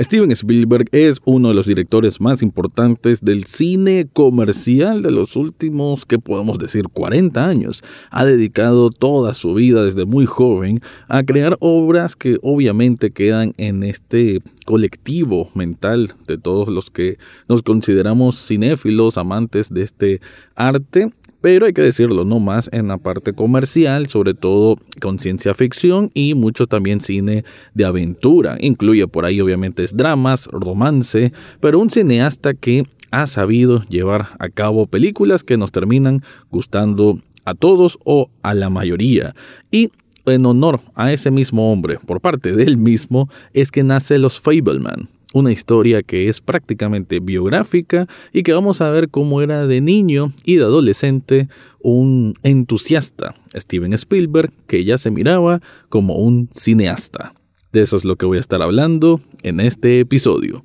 Steven Spielberg es uno de los directores más importantes del cine comercial de los últimos, que podemos decir, 40 años. Ha dedicado toda su vida desde muy joven a crear obras que obviamente quedan en este colectivo mental de todos los que nos consideramos cinéfilos, amantes de este arte pero hay que decirlo, no más en la parte comercial, sobre todo con ciencia ficción y mucho también cine de aventura. Incluye por ahí obviamente dramas, romance, pero un cineasta que ha sabido llevar a cabo películas que nos terminan gustando a todos o a la mayoría. Y en honor a ese mismo hombre, por parte del mismo, es que nace Los Fableman, una historia que es prácticamente biográfica y que vamos a ver cómo era de niño y de adolescente un entusiasta, Steven Spielberg, que ya se miraba como un cineasta. De eso es lo que voy a estar hablando en este episodio.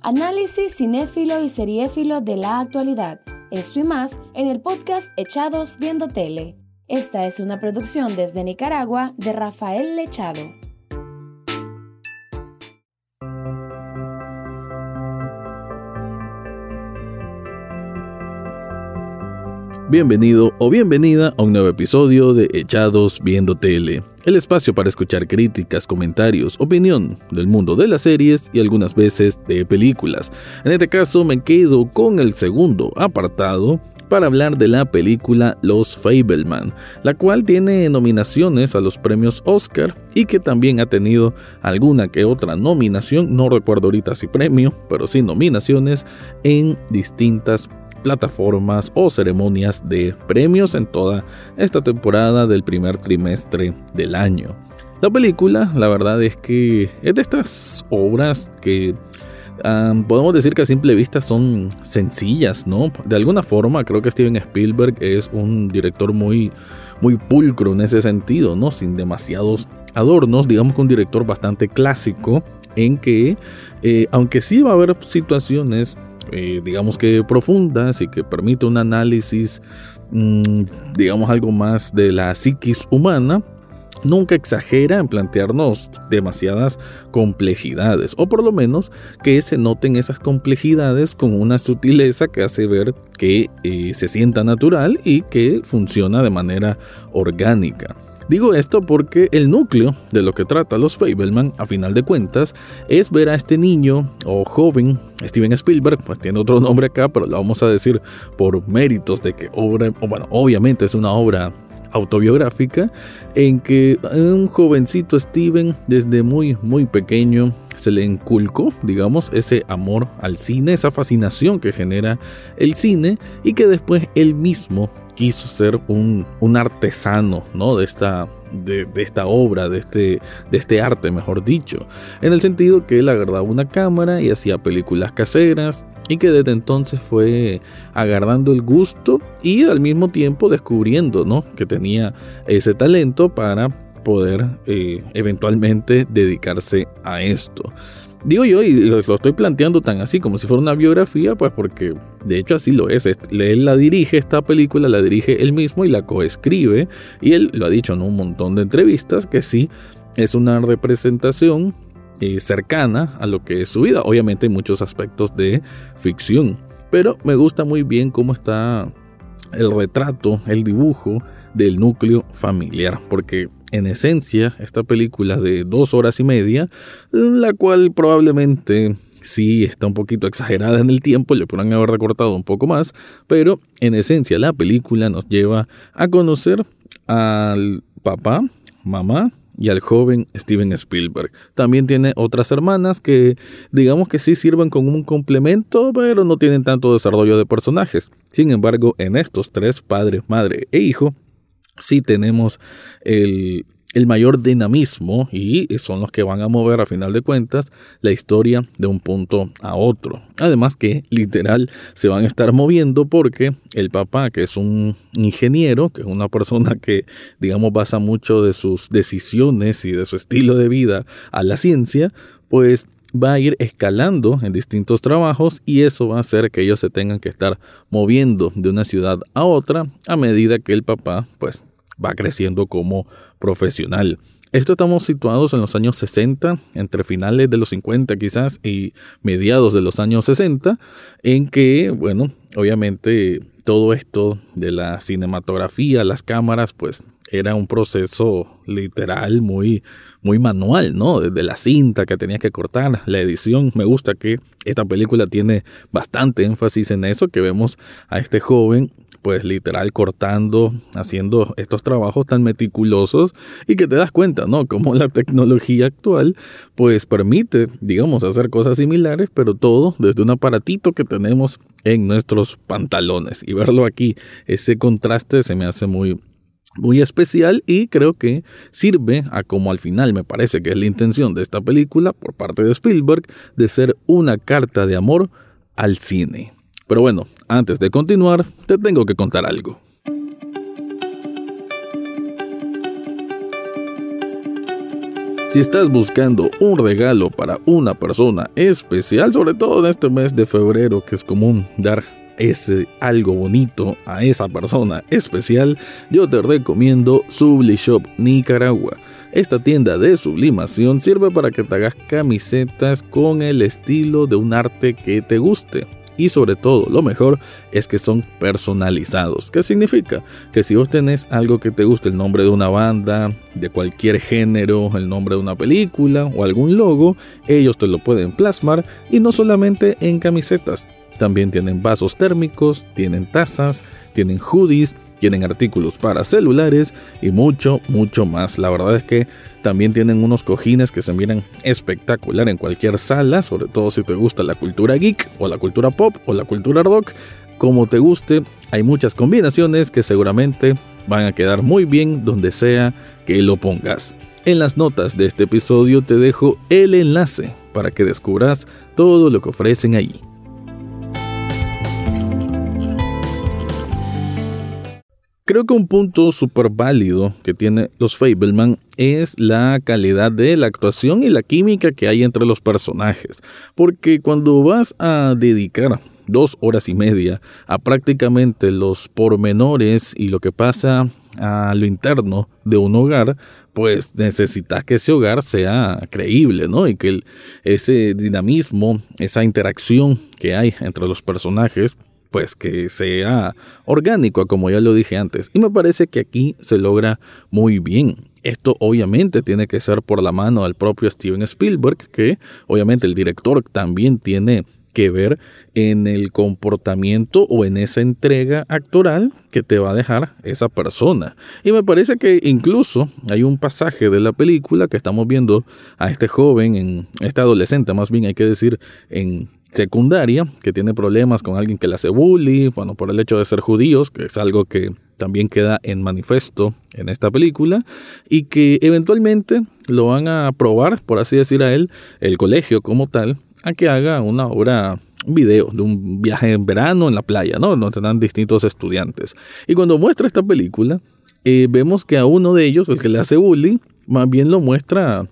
Análisis cinéfilo y seriéfilo de la actualidad. Esto y más en el podcast Echados Viendo Tele. Esta es una producción desde Nicaragua de Rafael Lechado. Bienvenido o bienvenida a un nuevo episodio de Echados Viendo Tele, el espacio para escuchar críticas, comentarios, opinión del mundo de las series y algunas veces de películas. En este caso me quedo con el segundo apartado para hablar de la película Los Fableman, la cual tiene nominaciones a los premios Oscar y que también ha tenido alguna que otra nominación, no recuerdo ahorita si premio, pero sí nominaciones en distintas plataformas o ceremonias de premios en toda esta temporada del primer trimestre del año. La película, la verdad es que es de estas obras que podemos decir que a simple vista son sencillas, ¿no? De alguna forma creo que Steven Spielberg es un director muy, muy pulcro en ese sentido, ¿no? Sin demasiados adornos, digamos que un director bastante clásico en que, eh, aunque sí va a haber situaciones eh, digamos que profundas y que permite un análisis, mm, digamos algo más de la psiquis humana, nunca exagera en plantearnos demasiadas complejidades, o por lo menos que se noten esas complejidades con una sutileza que hace ver que eh, se sienta natural y que funciona de manera orgánica. Digo esto porque el núcleo de lo que trata los Fableman, a final de cuentas, es ver a este niño o joven, Steven Spielberg, pues tiene otro nombre acá, pero lo vamos a decir por méritos de que obra, bueno, obviamente es una obra autobiográfica en que un jovencito Steven desde muy muy pequeño se le inculcó, digamos, ese amor al cine, esa fascinación que genera el cine y que después él mismo quiso ser un, artesano ¿no? de, esta, de, esta obra, de este, de este arte, mejor dicho. En el sentido que él agarraba una cámara y hacía películas caseras y que desde entonces fue agarrando el gusto y al mismo tiempo descubriendo ¿no? que tenía ese talento para poder eh, eventualmente dedicarse a esto. Digo yo, y lo, estoy planteando tan así como si fuera una biografía, pues porque de hecho así lo es. Él la dirige, esta película la dirige él mismo y la coescribe. Y él lo ha dicho en un montón de entrevistas que sí es una representación eh, cercana a lo que es su vida. Obviamente hay muchos aspectos de ficción, pero me gusta muy bien cómo está el retrato, el dibujo del núcleo familiar, porque en esencia esta película de dos horas y media, la cual probablemente sí está un poquito exagerada en el tiempo, le podrán haber recortado un poco más, pero en esencia la película nos lleva a conocer al papá, mamá y al joven Steven Spielberg. También tiene otras hermanas que digamos que sí sirven como un complemento, pero no tienen tanto desarrollo de personajes. Sin embargo, en estos tres, padre, madre e hijo, sí tenemos el, mayor dinamismo y son los que van a mover a final de cuentas la historia de un punto a otro. Además que literal se van a estar moviendo porque el papá, que es un ingeniero, que es una persona que digamos basa mucho de sus decisiones y de su estilo de vida a la ciencia, pues va a ir escalando en distintos trabajos y eso va a hacer que ellos se tengan que estar moviendo de una ciudad a otra a medida que el papá pues va creciendo como profesional. Esto estamos situados en los años 60, entre finales de los 50 quizás y mediados de los años 60, en que, bueno, obviamente todo esto de la cinematografía, las cámaras, pues era un proceso literal muy, muy manual, ¿no? Desde la cinta que tenía que cortar, la edición. Me gusta que esta película tiene bastante énfasis en eso, que vemos a este joven pues literal cortando, haciendo estos trabajos tan meticulosos y que te das cuenta, ¿no? Como la tecnología actual pues permite, digamos, hacer cosas similares, pero todo desde un aparatito que tenemos en nuestros pantalones. Y verlo aquí, ese contraste se me hace muy, muy especial y creo que sirve a como al final me parece que es la intención de esta película por parte de Spielberg de ser una carta de amor al cine. Pero bueno, antes de continuar, te tengo que contar algo. Si estás buscando un regalo para una persona especial, sobre todo en este mes de febrero que es común dar ese algo bonito a esa persona especial, yo te recomiendo Sublishop Nicaragua. Esta tienda de sublimación sirve para que te hagas camisetas con el estilo de un arte que te guste y sobre todo lo mejor es que son personalizados. ¿Qué significa? Que si vos tenés algo que te guste, el nombre de una banda, de cualquier género, el nombre de una película o algún logo, ellos te lo pueden plasmar y no solamente en camisetas. También tienen vasos térmicos, tienen tazas, tienen hoodies, tienen artículos para celulares y mucho, mucho más. La verdad es que también tienen unos cojines que se miran espectacular en cualquier sala, sobre todo si te gusta la cultura geek o la cultura pop o la cultura rock. Como te guste, hay muchas combinaciones que seguramente van a quedar muy bien donde sea que lo pongas. En las notas de este episodio te dejo el enlace para que descubras todo lo que ofrecen ahí. Creo que un punto súper válido que tiene los Fableman es la calidad de la actuación y la química que hay entre los personajes. Porque cuando vas a dedicar dos horas y media a prácticamente los pormenores y lo que pasa a lo interno de un hogar, pues necesitas que ese hogar sea creíble, ¿no? Y que ese dinamismo, esa interacción que hay entre los personajes, pues que sea orgánico, como ya lo dije antes. Y me parece que aquí se logra muy bien. Esto obviamente tiene que ser por la mano del propio Steven Spielberg, que obviamente el director también tiene que ver en el comportamiento o en esa entrega actoral que te va a dejar esa persona. Y me parece que incluso hay un pasaje de la película que estamos viendo a este joven, en este adolescente más bien hay que decir, en secundaria, que tiene problemas con alguien que le hace bully, bueno, por el hecho de ser judíos, que es algo que también queda en manifiesto en esta película, y que eventualmente lo van a aprobar, por así decir a él, el colegio como tal, a que haga una obra un video de un viaje en verano en la playa, ¿no? Donde están distintos estudiantes. Y cuando muestra esta película, eh, vemos que a uno de ellos, el que le hace bully, más bien lo muestra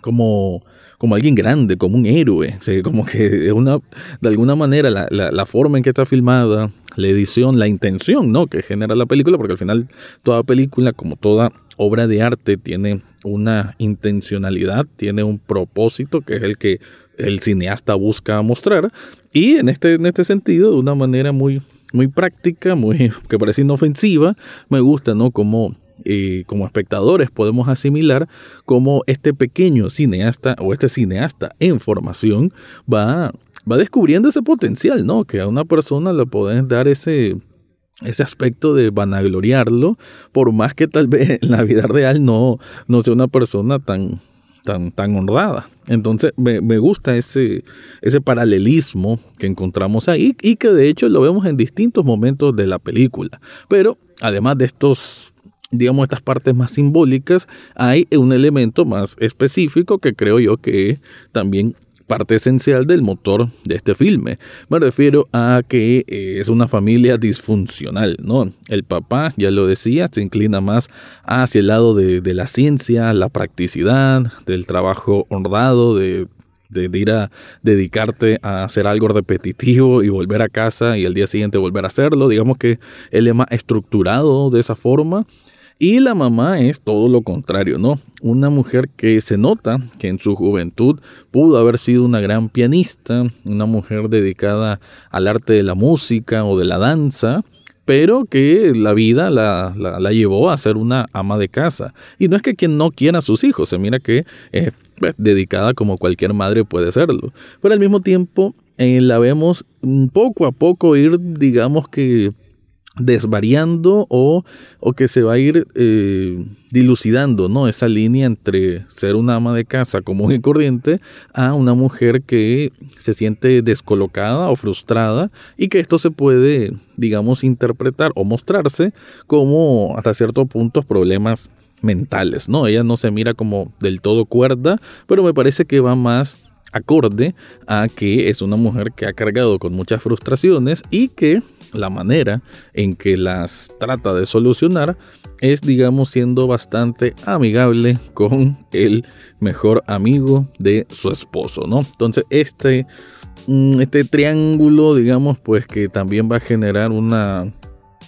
como como alguien grande, como un héroe. como que una, de alguna manera la, la, forma en que está filmada, la edición, la intención ¿no? que genera la película, porque al final toda película, como toda obra de arte, tiene una intencionalidad, tiene un propósito que es el que el cineasta busca mostrar. Y en este, en este sentido, de una manera muy, muy práctica, muy, que parece inofensiva, me gusta, ¿no? Como eh, como espectadores podemos asimilar cómo este pequeño cineasta o este cineasta en formación va, va descubriendo ese potencial, ¿no? Que a una persona le pueden dar ese, ese aspecto de vanagloriarlo, por más que tal vez en la vida real no, no sea una persona tan, tan, tan honrada. Entonces me, me, gusta ese, ese paralelismo que encontramos ahí y que de hecho lo vemos en distintos momentos de la película. Pero además de estos digamos, estas partes más simbólicas, hay un elemento más específico que creo yo que también parte esencial del motor de este filme. Me refiero a que eh, es una familia disfuncional, ¿no? El papá, ya lo decía, se inclina más hacia el lado de, la ciencia, la practicidad, del trabajo honrado, de, de, ir a dedicarte a hacer algo repetitivo y volver a casa y al día siguiente volver a hacerlo. Digamos que él es más estructurado de esa forma Y la mamá es todo lo contrario, ¿no? Una mujer que se nota que en su juventud pudo haber sido una gran pianista, una mujer dedicada al arte de la música o de la danza, pero que la vida la, la, llevó a ser una ama de casa. Y no es que quien no quiera a sus hijos, se mira que es pues, dedicada como cualquier madre puede serlo. Pero al mismo tiempo eh, la vemos poco a poco ir, digamos que desvariando o, o, que se va a ir eh, dilucidando ¿no? esa línea entre ser una ama de casa común y corriente a una mujer que se siente descolocada o frustrada y que esto se puede digamos interpretar o mostrarse como hasta cierto punto problemas mentales, ¿no? Ella no se mira como del todo cuerda, pero me parece que va más acorde a que es una mujer que ha cargado con muchas frustraciones y que la manera en que las trata de solucionar es, digamos, siendo bastante amigable con el mejor amigo de su esposo, ¿no? Entonces, este, mm, este triángulo, digamos, pues que también va a generar una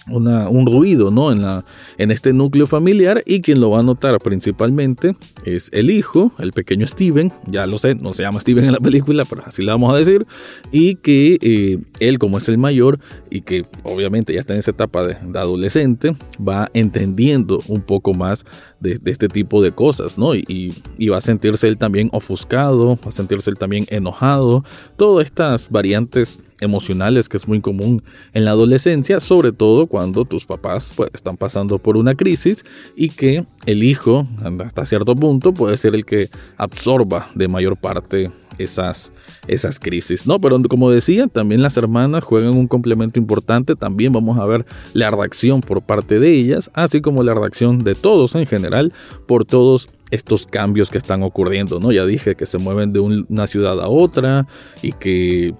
un ruido ¿no? en, la, en este núcleo familiar y quien lo va a notar principalmente es el hijo, el pequeño Steven, ya lo sé, no se llama Steven en la película, pero así le vamos a decir, y que eh, él como es el mayor y que obviamente ya está en esa etapa de, adolescente, va entendiendo un poco más de, este tipo de cosas, ¿no? Y, y, va a sentirse él también ofuscado, va a sentirse él también enojado, todas estas variantes emocionales que es muy común en la adolescencia, sobre todo cuando tus papás pues, están pasando por una crisis y que el hijo hasta cierto punto puede ser el que absorba de mayor parte esas, esas crisis, ¿no? Pero como decía, también las hermanas juegan un complemento importante, también vamos a ver la reacción por parte de ellas, así como la reacción de todos en general por todos estos cambios que están ocurriendo, ¿no? Ya dije que se mueven de una ciudad a otra y que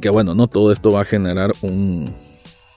que bueno, no todo esto va a generar un,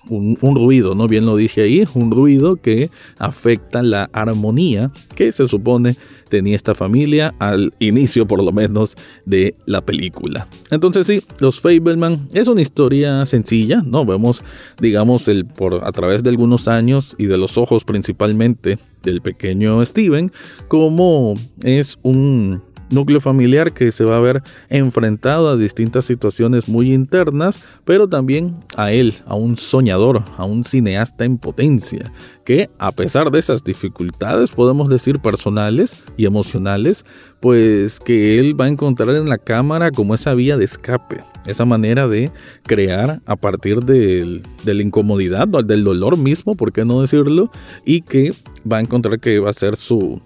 un, ruido, ¿no? Bien lo dije ahí, un ruido que afecta la armonía que se supone tenía esta familia al inicio por lo menos de la película. Entonces sí, los Fableman es una historia sencilla, ¿no? Vemos, digamos, el, por, a través de algunos años y de los ojos principalmente del pequeño Steven, como es un núcleo familiar que se va a ver enfrentado a distintas situaciones muy internas, pero también a él, a un soñador, a un cineasta en potencia, que a pesar de esas dificultades, podemos decir personales y emocionales, pues que él va a encontrar en la cámara como esa vía de escape, esa manera de crear a partir de la incomodidad, del dolor mismo, por qué no decirlo, y que va a encontrar que va a ser su,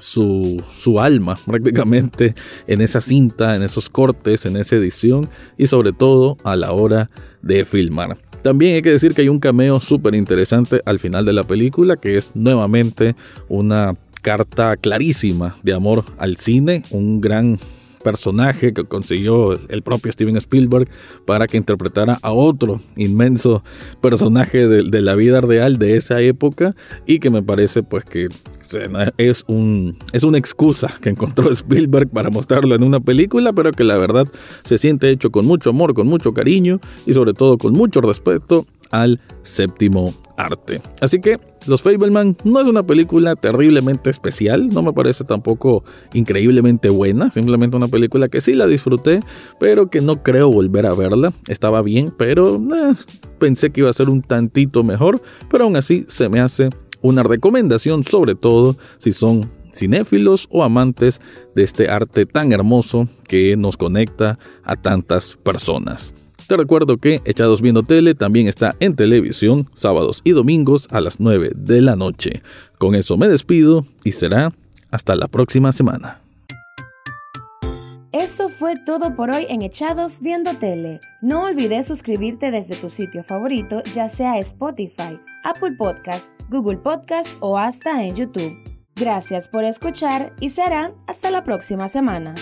su, su, alma prácticamente en esa cinta, en esos cortes, en esa edición y sobre todo a la hora de filmar. También hay que decir que hay un cameo súper interesante al final de la película que es nuevamente una carta clarísima de amor al cine, un gran personaje que consiguió el propio Steven Spielberg para que interpretara a otro inmenso personaje de, la vida real de esa época y que me parece pues que es, un, es una excusa que encontró Spielberg para mostrarlo en una película, pero que la verdad se siente hecho con mucho amor, con mucho cariño y sobre todo con mucho respeto al séptimo Así que Los Fableman no es una película terriblemente especial, no me parece tampoco increíblemente buena, simplemente una película que sí la disfruté, pero que no creo volver a verla. Estaba bien, pero eh, pensé que iba a ser un tantito mejor, pero aún así se me hace una recomendación, sobre todo si son cinéfilos o amantes de este arte tan hermoso que nos conecta a tantas personas. Te recuerdo que Echados Viendo Tele también está en televisión sábados y domingos a las 9 de la noche. Con eso me despido y será hasta la próxima semana. Eso fue todo por hoy en Echados Viendo Tele. No olvides suscribirte desde tu sitio favorito, ya sea Spotify, Apple Podcast, Google Podcast o hasta en YouTube. Gracias por escuchar y serán hasta la próxima semana.